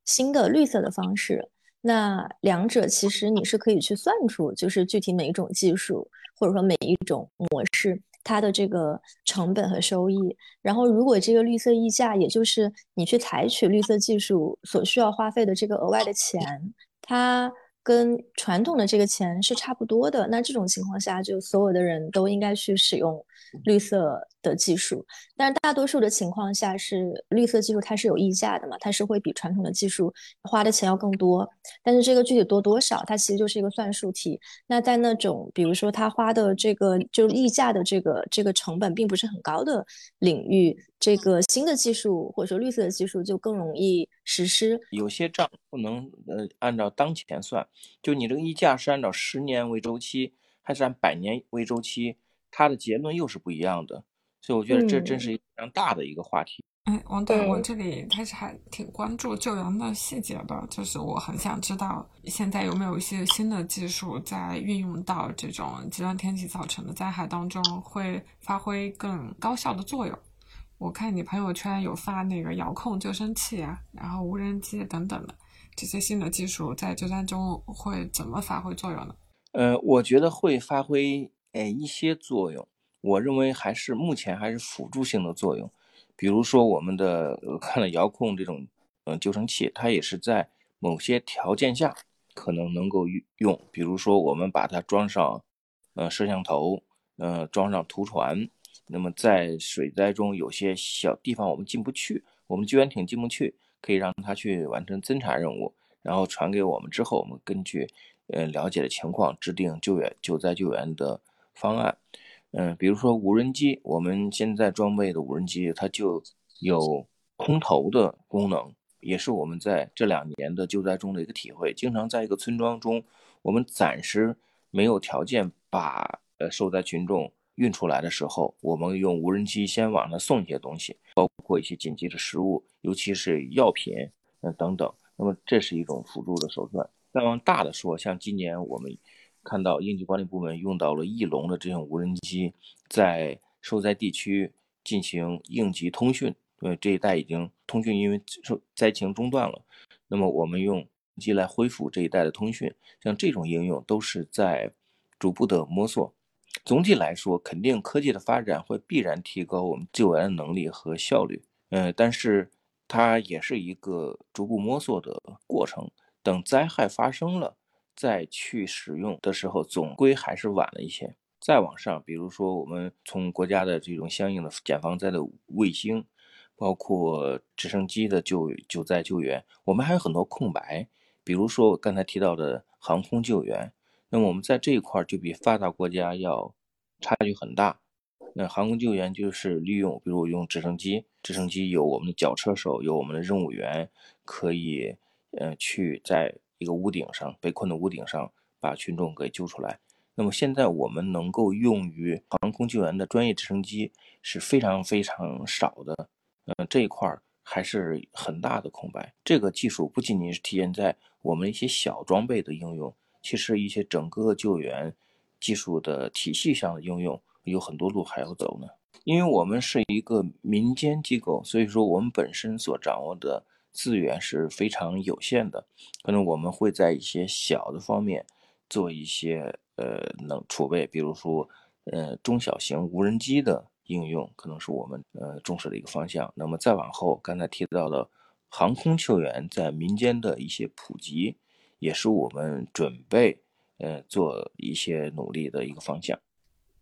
新的绿色的方式，那两者其实你是可以去算出，就是具体每一种技术或者说每一种模式。它的这个成本和收益，然后如果这个绿色溢价，也就是你去采取绿色技术所需要花费的这个额外的钱，它。跟传统的这个钱是差不多的，那这种情况下，就所有的人都应该去使用绿色的技术。但是大多数的情况下，是绿色技术它是有溢价的嘛，它是会比传统的技术花的钱要更多。但是这个具体多多少，它其实就是一个算术题。那在那种比如说它花的这个就溢价的这个这个成本并不是很高的领域。这个新的技术或者说绿色的技术就更容易实施。
有些账不能呃按照当前算，就你这个溢价是按照十年为周期，还是按百年为周期，它的结论又是不一样的。所以我觉得这真是一个非常大的一个话题。
哎，王队，我这里开始还挺关注救援的细节的，就是我很想知道现在有没有一些新的技术在运用到这种极端天气造成的灾害当中，会发挥更高效的作用。我看你朋友圈有发那个遥控救生器啊，然后无人机等等的这些新的技术，在救灾中会怎么发挥作用呢？
呃，我觉得会发挥诶一些作用，我认为还是目前还是辅助性的作用。比如说我们的看了遥控这种嗯救生器，它也是在某些条件下可能能够用，比如说我们把它装上呃摄像头，呃装上图传。那么在水灾中，有些小地方我们进不去，我们救援艇进不去，可以让它去完成侦查任务，然后传给我们之后，我们根据呃了解的情况，制定救援、救灾救援的方案。嗯，比如说无人机，我们现在装备的无人机，它就有空投的功能，也是我们在这两年的救灾中的一个体会。经常在一个村庄中，我们暂时没有条件把呃受灾群众运出来的时候，我们用无人机先往那送一些东西，包括一些紧急的食物，尤其是药品，嗯等等。那么这是一种辅助的手段。再往大的说，像今年我们。看到应急管理部门用到了翼龙的这种无人机，在受灾地区进行应急通讯。因为，这一带已经通讯因为受灾情中断了，那么我们用机来恢复这一带的通讯。像这种应用都是在逐步的摸索。总体来说，肯定科技的发展会必然提高我们救援的能力和效率。呃，但是它也是一个逐步摸索的过程。等灾害发生了。再去使用的时候，总归还是晚了一些。再往上，比如说我们从国家的这种相应的减防灾的卫星，包括直升机的救救灾救援，我们还有很多空白。比如说我刚才提到的航空救援，那么我们在这一块就比发达国家要差距很大。那航空救援就是利用，比如用直升机，直升机有我们的脚车手，有我们的任务员，可以呃去在。一个屋顶上被困的屋顶上，把群众给救出来。那么现在我们能够用于航空救援的专业直升机是非常非常少的，嗯，这一块还是很大的空白。这个技术不仅仅是体现在我们一些小装备的应用，其实一些整个救援技术的体系上的应用有很多路还要走呢。因为我们是一个民间机构，所以说我们本身所掌握的。资源是非常有限的，可能我们会在一些小的方面做一些呃能储备，比如说呃中小型无人机的应用，可能是我们呃重视的一个方向。那么再往后，刚才提到的航空救援在民间的一些普及，也是我们准备呃做一些努力的一个方向。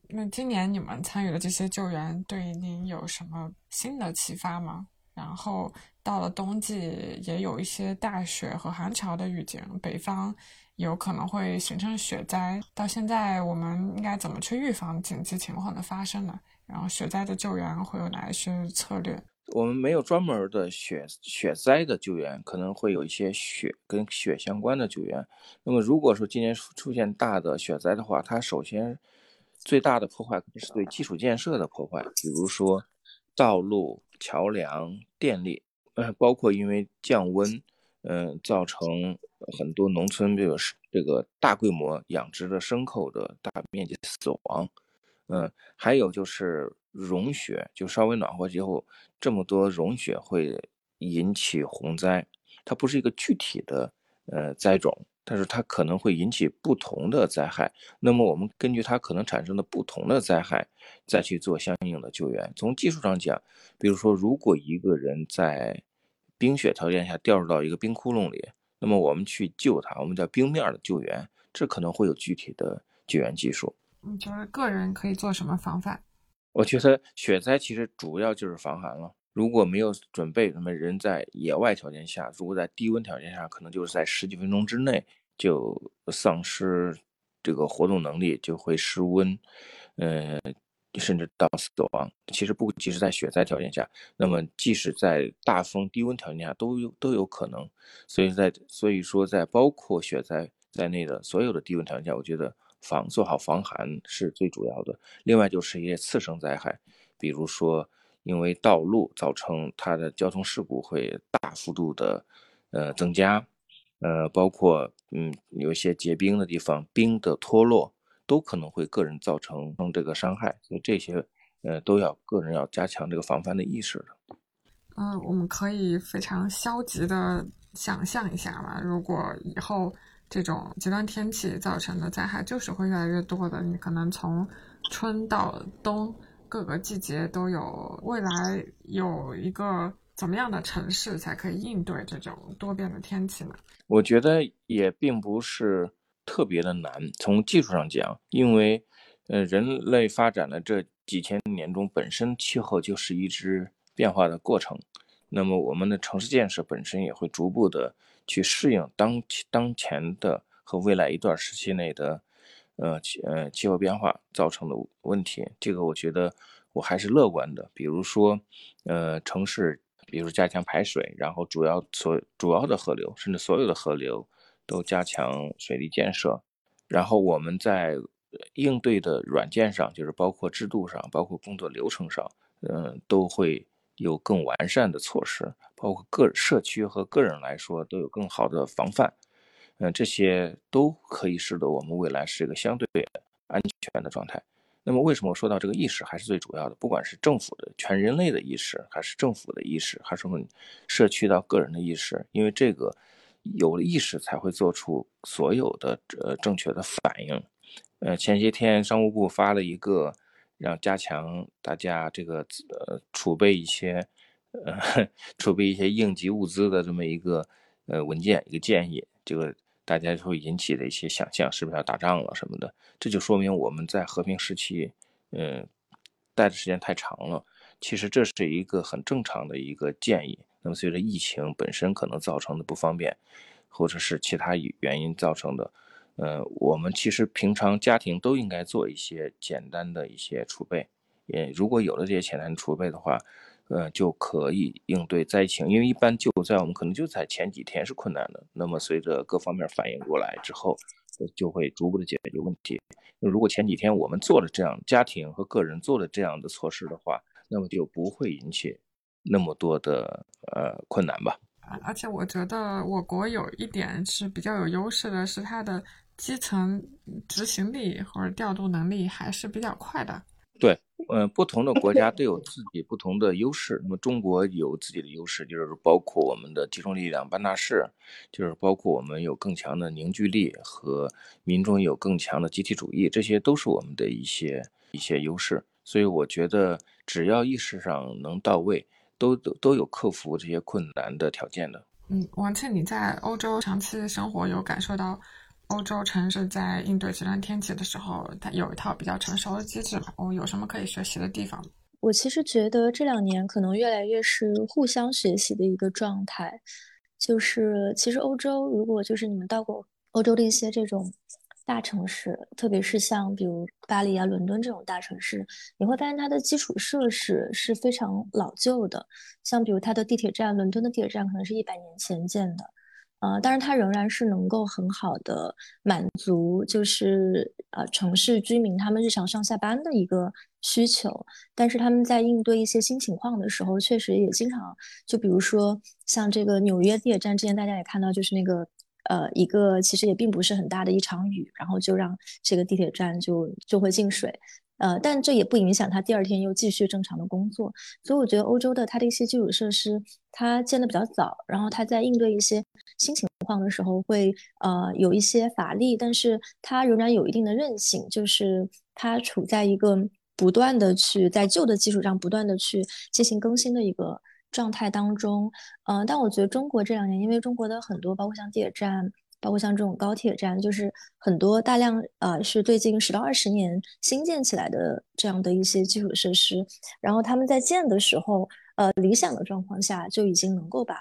那今年你们参与的这些救援，对您有什么新的启发吗？然后到了冬季，也有一些大雪和寒潮的预警，北方有可能会形成雪灾。到现在，我们应该怎么去预防紧急情况的发生呢？然后雪灾的救援会有哪一些策略？
我们没有专门的雪雪灾的救援，可能会有一些雪跟雪相关的救援。那么，如果说今年出现大的雪灾的话，它首先最大的破坏肯定是对基础建设的破坏，比如说道路。桥梁、电力，呃，包括因为降温，嗯，造成很多农村这个这个大规模养殖的牲口的大面积死亡，嗯，还有就是融雪，就稍微暖和之后，这么多融雪会引起洪灾，它不是一个具体的呃灾种。但是它可能会引起不同的灾害，那么我们根据它可能产生的不同的灾害，再去做相应的救援。从技术上讲，比如说，如果一个人在冰雪条件下掉入到一个冰窟窿里，那么我们去救他，我们叫冰面的救援，这可能会有具体的救援技术。
你觉得个人可以做什么防范？
我觉得雪灾其实主要就是防寒了。如果没有准备，那么人在野外条件下，如果在低温条件下，可能就是在十几分钟之内。就丧失这个活动能力，就会失温，呃，甚至到死亡。其实不即使在雪灾条件下，那么即使在大风低温条件下都有都有可能。所以在所以说在包括雪灾在内的所有的低温条件下，我觉得防做好防寒是最主要的。另外就是一些次生灾害，比如说因为道路造成它的交通事故会大幅度的呃增加。呃，包括嗯，有一些结冰的地方，冰的脱落都可能会个人造成这个伤害，所以这些呃都要个人要加强这个防范的意识的。
嗯，我们可以非常消极的想象一下嘛，如果以后这种极端天气造成的灾害就是会越来越多的，你可能从春到冬各个季节都有，未来有一个。怎么样的城市才可以应对这种多变的天气呢？
我觉得也并不是特别的难。从技术上讲，因为呃人类发展的这几千年中，本身气候就是一直变化的过程。那么我们的城市建设本身也会逐步的去适应当当前的和未来一段时期内的呃气呃气候变化造成的问题。这个我觉得我还是乐观的。比如说，呃，城市，比如加强排水，然后主要所主要的河流，甚至所有的河流都加强水利建设，然后我们在应对的软件上，就是包括制度上，包括工作流程上，嗯，都会。有更完善的措施，包括个社区和个人来说都有更好的防范，嗯，这些都可以使得我们未来是一个相对安全的状态。那么，为什么说到这个意识还是最主要的？不管是政府的全人类的意识，还是政府的意识，还是我们社区到个人的意识，因为这个有了意识才会做出所有的呃正确的反应。呃，前些天商务部发了一个。让加强大家这个呃储备一些呃 储备一些应急物资的这么一个呃文件一个建议，这个大家就会引起的一些想象，是不是要打仗了什么的？这就说明我们在和平时期，嗯，待的时间太长了。其实这是一个很正常的一个建议。那么随着疫情本身可能造成的不方便，或者是其他原因造成的。呃，我们其实平常家庭都应该做一些简单的一些储备，也如果有了这些简单储备的话，呃，就可以应对灾情。因为一般救灾我们可能就在前几天是困难的，那么随着各方面反应过来之后，就会逐步的解决问题。那如果前几天我们做了这样家庭和个人做了这样的措施的话，那么就不会引起那么多的呃困难吧。
而且我觉得我国有一点是比较有优势的，是它的。基层执行力或者调度能力还是比较快的。
对，嗯，不同的国家都有自己不同的优势。那么中国有自己的优势，就是包括我们的集中力量办大事，就是包括我们有更强的凝聚力和民众有更强的集体主义，这些都是我们的一些一些优势。所以我觉得，只要意识上能到位，都都都有克服这些困难的条件的。
嗯，王倩，你在欧洲长期生活，有感受到？欧洲城市在应对极端天气的时候，它有一套比较成熟的机制嘛？我们有什么可以学习的地方？
我其实觉得这两年可能越来越是互相学习的一个状态。就是其实欧洲，如果就是你们到过欧洲的一些这种大城市，特别是像比如巴黎啊、伦敦这种大城市，你会发现它的基础设施是非常老旧的。像比如它的地铁站，伦敦的地铁站可能是一百年前建的。呃，但是它仍然是能够很好的满足，就是呃城市居民他们日常上下班的一个需求。但是他们在应对一些新情况的时候，确实也经常，就比如说像这个纽约地铁站之前，大家也看到，就是那个呃一个其实也并不是很大的一场雨，然后就让这个地铁站就就会进水。呃，但这也不影响他第二天又继续正常的工作，所以我觉得欧洲的它的一些基础设施，它建的比较早，然后它在应对一些新情况的时候会呃有一些乏力，但是它仍然有一定的韧性，就是它处在一个不断的去在旧的基础上不断的去进行更新的一个状态当中。嗯，但我觉得中国这两年，因为中国的很多包括像地铁站。包括像这种高铁站，就是很多大量呃是最近十到二十年新建起来的这样的一些基础设施，然后他们在建的时候，呃理想的状况下就已经能够把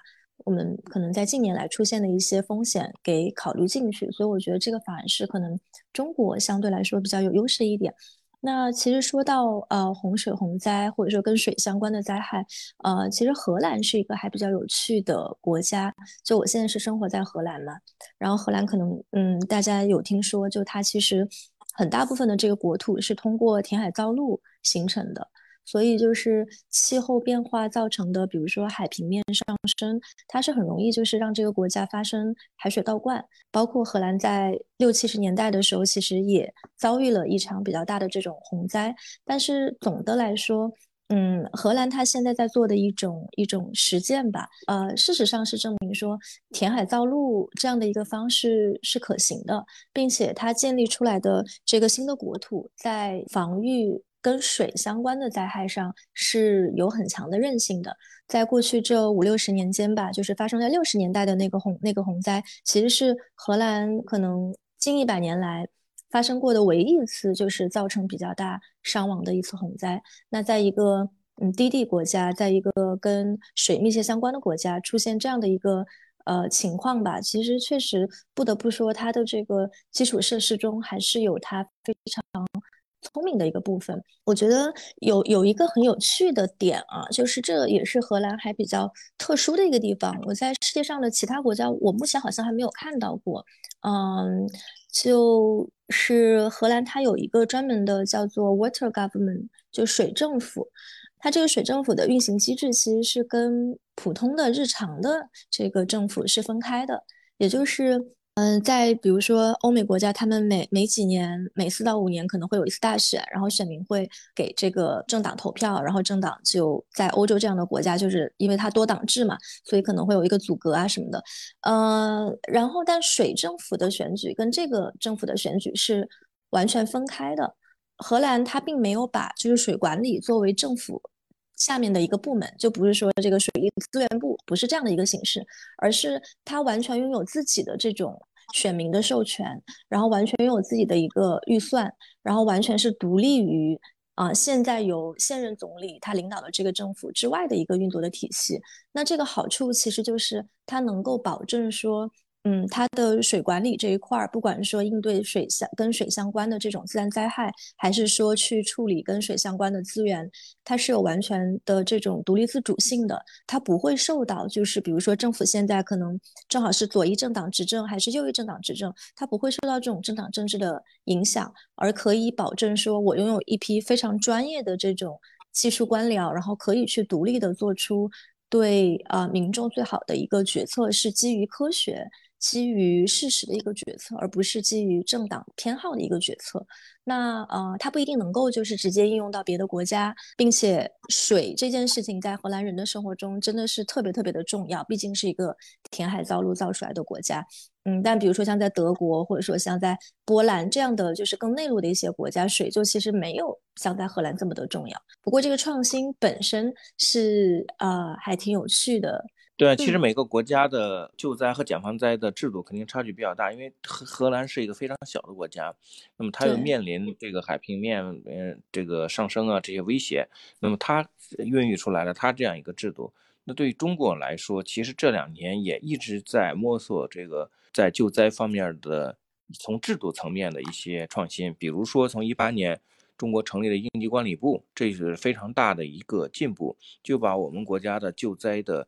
我们可能在近年来出现的一些风险给考虑进去，所以我觉得这个反而是可能中国相对来说比较有优势一点。那其实说到呃洪水洪灾或者说跟水相关的灾害，呃，其实荷兰是一个还比较有趣的国家。就我现在是生活在荷兰嘛，然后荷兰可能嗯大家有听说，就它其实很大部分的这个国土是通过填海造陆形成的。所以就是气候变化造成的，比如说海平面上升，它是很容易就是让这个国家发生海水倒灌。包括荷兰在六七十年代的时候，其实也遭遇了一场比较大的这种洪灾。但是总的来说，嗯，荷兰它现在在做的一种一种实践吧，呃，事实上是证明说填海造陆这样的一个方式是可行的，并且它建立出来的这个新的国土在防御。跟水相关的灾害上是有很强的韧性的。在过去这五六十年间吧，就是发生在六十年代的那个洪那个洪灾，其实是荷兰可能近一百年来发生过的唯一一次，就是造成比较大伤亡的一次洪灾。那在一个嗯低地国家，在一个跟水密切相关的国家出现这样的一个呃情况吧，其实确实不得不说，它的这个基础设施中还是有它非常聪明的一个部分。我觉得有有一个很有趣的点啊，就是这也是荷兰还比较特殊的一个地方。我在世界上的其他国家，我目前好像还没有看到过。嗯，就是荷兰，它有一个专门的叫做 Water Government，就水政府。它这个水政府的运行机制其实是跟普通的日常的这个政府是分开的，也就是，嗯，在比如说欧美国家，他们每每几年，每四到五年可能会有一次大选，然后选民会给这个政党投票，然后政党就在欧洲这样的国家，就是因为它多党制嘛，所以可能会有一个阻隔啊什么的，呃，然后但水政府的选举跟这个政府的选举是完全分开的。荷兰它并没有把就是水管理作为政府下面的一个部门，就不是说这个水利资源部不是这样的一个形式，而是它完全拥有自己的这种选民的授权，然后完全拥有自己的一个预算，然后完全是独立于啊现在由现任总理他领导的这个政府之外的一个运作的体系。那这个好处其实就是它能够保证说。嗯，它的水管理这一块儿，不管是说应对水相跟水相关的这种自然灾害，还是说去处理跟水相关的资源，它是有完全的这种独立自主性的。它不会受到，就是比如说政府现在可能正好是左翼政党执政，还是右翼政党执政，它不会受到这种政党政治的影响，而可以保证说我拥有一批非常专业的这种技术官僚，然后可以去独立的做出对啊民众最好的一个决策，是基于科学。基于事实的一个决策，而不是基于政党偏好的一个决策。那呃，它不一定能够就是直接应用到别的国家，并且水这件事情在荷兰人的生活中真的是特别特别的重要，毕竟是一个填海造陆造出来的国家。嗯，但比如说像在德国，或者说像在波兰这样的就是更内陆的一些国家，水就其实没有像在荷兰这么的重要。不过这个创新本身是呃还挺有趣的。
对，其实每个国家的救灾和减防灾的制度肯定差距比较大，因为荷荷兰是一个非常小的国家，那么它又面临这个海平面嗯这个上升啊这些威胁，那么它孕育出来了它这样一个制度。那对于中国来说，其实这两年也一直在摸索这个在救灾方面的从制度层面的一些创新，比如说从一八年中国成立了应急管理部，这是非常大的一个进步，就把我们国家的救灾的。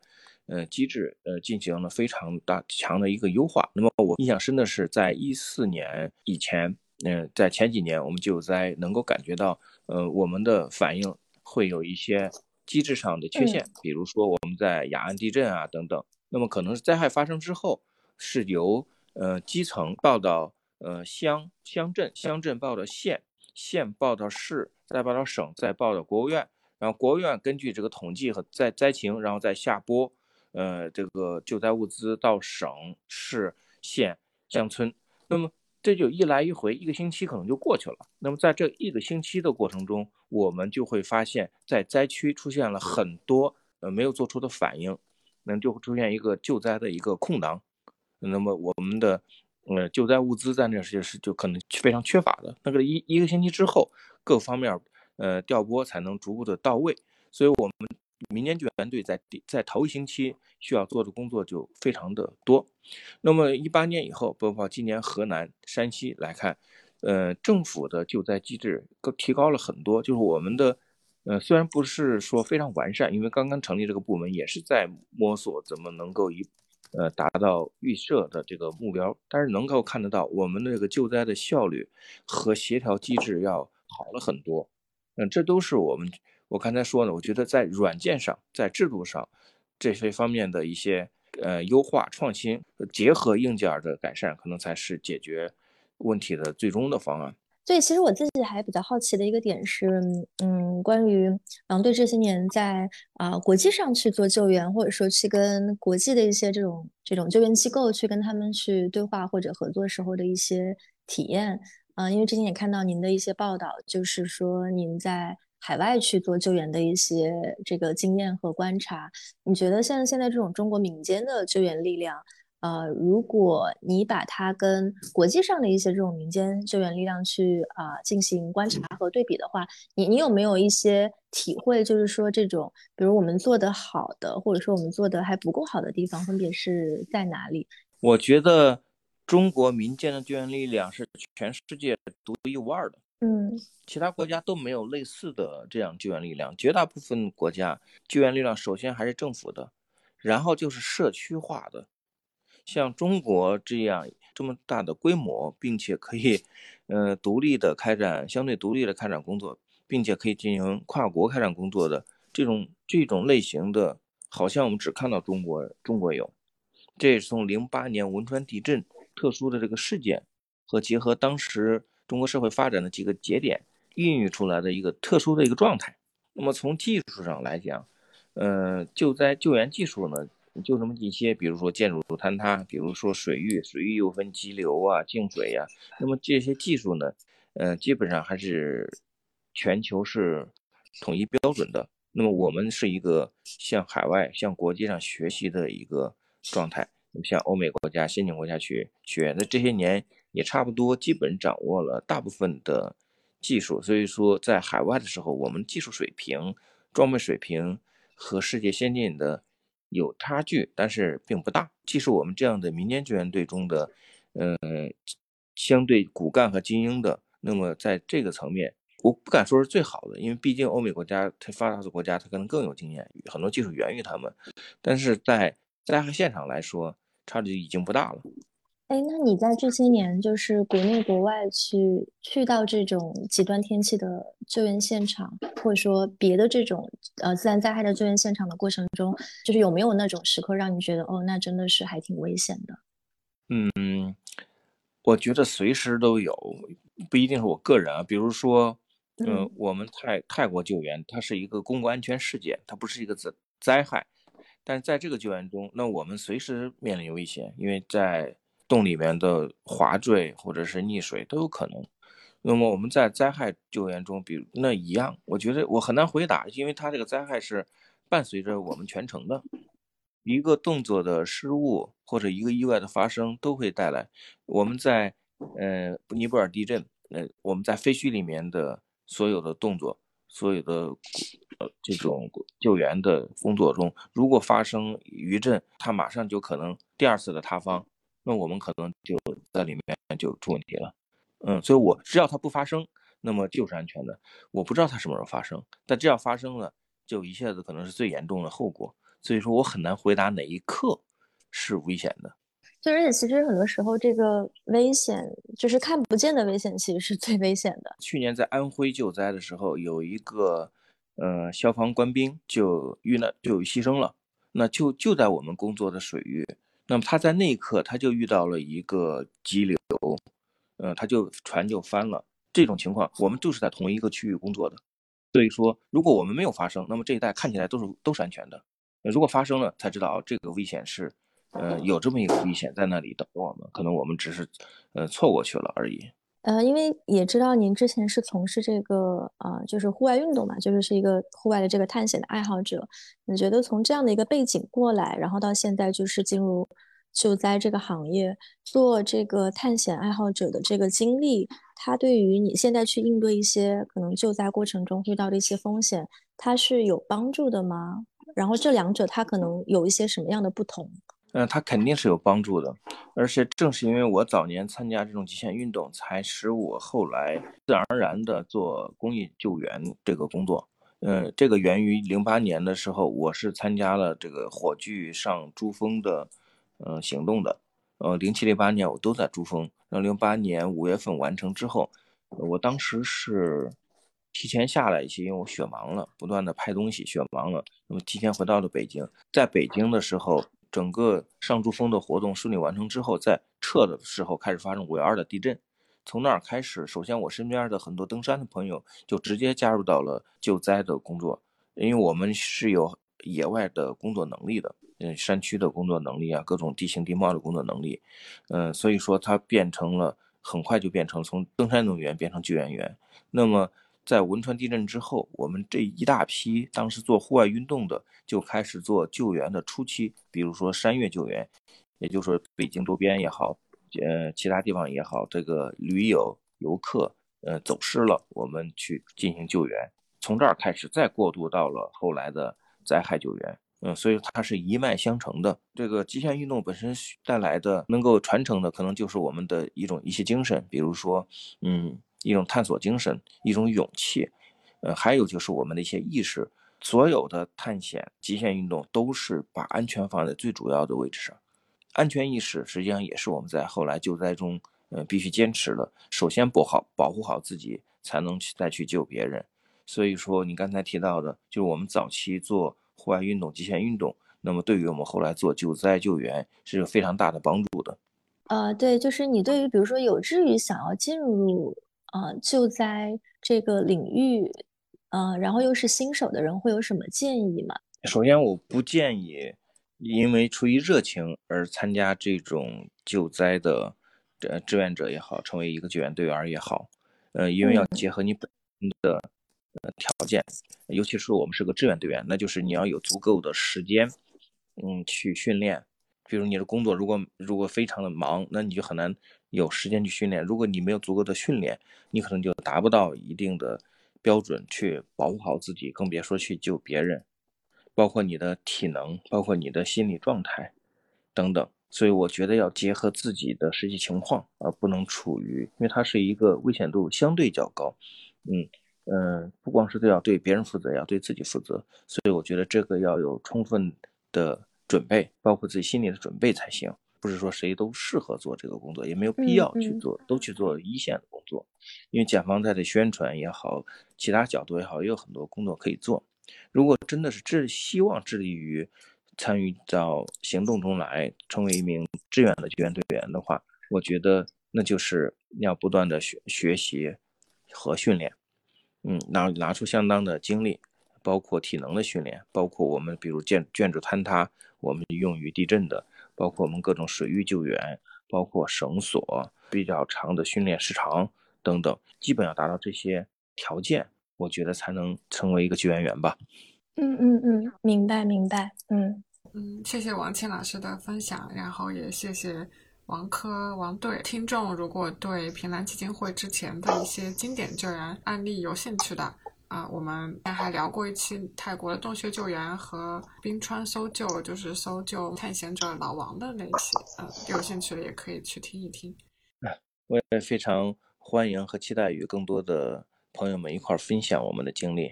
呃，机制呃进行了非常大强的一个优化。那么我印象深的是，在一四年以前，嗯，在前几年我们救灾能够感觉到，呃，我们的反应会有一些机制上的缺陷，比如说我们在雅安地震啊等等。那么可能是灾害发生之后，是由呃基层报到呃乡乡镇，乡镇报到县，县报到市，再报到省，再报到国务院，然后国务院根据这个统计和灾灾情，然后再下拨。呃，这个救灾物资到省市县乡村，那么这就一来一回，一个星期可能就过去了。那么在这一个星期的过程中，我们就会发现，在灾区出现了很多呃没有做出的反应，那就会出现一个救灾的一个空档。那么我们的呃救灾物资在那是是就可能非常缺乏的。那个一一个星期之后，各方面呃调拨才能逐步的到位。所以我们。民间救援队在在头一星期需要做的工作就非常的多。那么一八年以后，包括今年河南、山西来看，呃，政府的救灾机制都提高了很多。就是我们的，呃，虽然不是说非常完善，因为刚刚成立这个部门，也是在摸索怎么能够一，呃，达到预设的这个目标。但是能够看得到，我们的这个救灾的效率和协调机制要好了很多。嗯，这都是我们。我刚才说呢，我觉得在软件上、在制度上这些方面的一些呃优化创新，结合硬件的改善，可能才是解决问题的最终的方案。
对，其实我自己还比较好奇的一个点是，嗯，关于狼队这些年在啊国际上去做救援，或者说去跟国际的一些这种这种救援机构去跟他们去对话或者合作时候的一些体验。嗯，因为之前也看到您的一些报道，就是说您在。海外去做救援的一些这个经验和观察，你觉得像现在这种中国民间的救援力量，呃，如果你把它跟国际上的一些这种民间救援力量去啊进行观察和对比的话，你你有没有一些体会？就是说这种，比如我们做的好的，或者说我们做的还不够好的地方，分别是在哪里？
我觉得中国民间的救援力量是全世界独一无二的。
嗯，
其他国家都没有类似的这样救援力量。绝大部分国家救援力量首先还是政府的，然后就是社区化的。像中国这样这么大的规模，并且可以，呃，独立的开展相对独立的开展工作，并且可以进行跨国开展工作的这种这种类型的，好像我们只看到中国中国有。这也是从零八年汶川地震特殊的这个事件和结合当时。中国社会发展的几个节点孕育出来的一个特殊的一个状态。那么从技术上来讲，呃，救灾救援技术呢，就这么一些，比如说建筑坍塌，比如说水域，水域又分急流啊、静水呀。那么这些技术呢，呃，基本上还是全球是统一标准的。那么我们是一个向海外、向国际上学习的一个状态。那么向欧美国家、先进国家去学，那这些年。也差不多，基本掌握了大部分的技术，所以说在海外的时候，我们技术水平、装备水平和世界先进的有差距，但是并不大。即使我们这样的民间救援队中的，呃，相对骨干和精英的，那么在这个层面，我不敢说是最好的，因为毕竟欧美国家它发达的国家，它可能更有经验，很多技术源于他们，但是在灾害现场来说，差距已经不大了。
哎，那你在这些年，就是国内国外去去到这种极端天气的救援现场，或者说别的这种呃自然灾害的救援现场的过程中，就是有没有那种时刻让你觉得，哦，那真的是还挺危险的？
嗯，我觉得随时都有，不一定是我个人啊。比如说，嗯，我们泰泰国救援，它是一个公共安全事件，它不是一个灾灾害，但是在这个救援中，那我们随时面临危险，因为在洞里面的滑坠或者是溺水都有可能。那么我们在灾害救援中，比如那一样，我觉得我很难回答，因为它这个灾害是伴随着我们全程的。一个动作的失误或者一个意外的发生，都会带来我们在呃尼泊尔地震，呃我们在废墟里面的所有的动作，所有的呃这种救援的工作中，如果发生余震，它马上就可能第二次的塌方。那我们可能就在里面就出问题了，嗯，所以我只要它不发生，那么就是安全的。我不知道它什么时候发生，但只要发生了，就一下子可能是最严重的后果。所以说我很难回答哪一刻是危险的。
就而且其实很多时候这个危险就是看不见的危险，其实是最危险的。
去年在安徽救灾的时候，有一个呃消防官兵就遇难就牺牲了，那就就在我们工作的水域。那么他在那一刻，他就遇到了一个激流，呃，他就船就翻了。这种情况，我们就是在同一个区域工作的，所以说，如果我们没有发生，那么这一带看起来都是都是安全的。如果发生了，才知道这个危险是，呃，有这么一个危险在那里等着我们，可能我们只是，呃，错过去了而已。
呃，因为也知道您之前是从事这个啊，就是户外运动嘛，就是是一个户外的这个探险的爱好者。你觉得从这样的一个背景过来，然后到现在就是进入救灾这个行业，做这个探险爱好者的这个经历，它对于你现在去应对一些可能救灾过程中遇到的一些风险，它是有帮助的吗？然后这两者它可能有一些什么样的不同？
嗯，它肯定是有帮助的，而且正是因为我早年参加这种极限运动，才使我后来自然而然的做公益救援这个工作。嗯，这个源于零八年的时候，我是参加了这个火炬上珠峰的，嗯，行动的。呃，零七零八年我都在珠峰，然后零八年五月份完成之后，我当时是提前下来一些，因为我雪盲了，不断的拍东西，雪盲了，那么提前回到了北京，在北京的时候。整个上珠峰的活动顺利完成之后，在撤的时候开始发生五幺二的地震。从那儿开始，首先我身边的很多登山的朋友就直接加入到了救灾的工作，因为我们是有野外的工作能力的，嗯，山区的工作能力啊，各种地形地貌的工作能力，嗯，所以说它变成了很快就变成从登山运动员变成救援员。那么。在汶川地震之后，我们这一大批当时做户外运动的就开始做救援的初期，比如说山岳救援，也就是说北京周边也好，呃，其他地方也好，这个驴友游客呃走失了，我们去进行救援，从这儿开始再过渡到了后来的灾害救援。嗯，所以它是一脉相承的。这个极限运动本身带来的能够传承的，可能就是我们的一种一些精神，比如说，嗯，一种探索精神，一种勇气，呃，还有就是我们的一些意识。所有的探险、极限运动都是把安全放在最主要的位置上。安全意识实际上也是我们在后来救灾中，呃，必须坚持的。首先保好、保护好自己，才能去再去救别人。所以说，你刚才提到的，就是我们早期做。户外运动、极限运动，那么对于我们后来做救灾救援是有非常大的帮助的。
呃，对，就是你对于比如说有志于想要进入呃救灾这个领域，呃，然后又是新手的人，会有什么建议吗？
首先，我不建议因为出于热情而参加这种救灾的呃志愿者也好，成为一个救援队员也好，呃，因为要结合你本身的。呃，条件，尤其是我们是个志愿队员，那就是你要有足够的时间，嗯，去训练。比如你的工作如果如果非常的忙，那你就很难有时间去训练。如果你没有足够的训练，你可能就达不到一定的标准去保护好自己，更别说去救别人。包括你的体能，包括你的心理状态等等。所以我觉得要结合自己的实际情况，而不能处于，因为它是一个危险度相对较高，嗯。嗯，不光是都要对别人负责，要对自己负责，所以我觉得这个要有充分的准备，包括自己心理的准备才行。不是说谁都适合做这个工作，也没有必要去做，都去做一线的工作。因为检防在的宣传也好，其他角度也好，也有很多工作可以做。如果真的是致希望致力于参与到行动中来，成为一名志愿的救援队员的话，我觉得那就是要不断的学学习和训练。嗯，拿拿出相当的精力，包括体能的训练，包括我们比如建建筑坍塌，我们用于地震的，包括我们各种水域救援，包括绳索比较长的训练时长等等，基本要达到这些条件，我觉得才能成为一个救援员吧。
嗯嗯嗯，明白明白。嗯
嗯，谢谢王庆老师的分享，然后也谢谢。王科、王队，听众如果对平兰基金会之前的一些经典救援案例有兴趣的啊，我们还聊过一期泰国的洞穴救援和冰川搜救，就是搜救探险者老王的那期，嗯，有兴趣的也可以去听一听。
我也非常欢迎和期待与更多的朋友们一块分享我们的经历。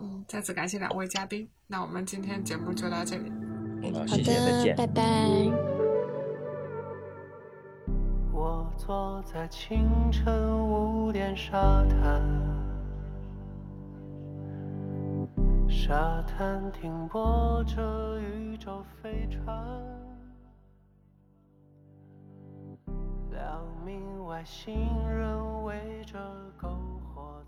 嗯，再次感谢两位嘉宾，那我们今天节目就到这里。
好，谢谢，再见，
拜拜。
我坐在清晨五点沙滩，沙滩停泊着宇宙飞船，两名外星人围着篝火。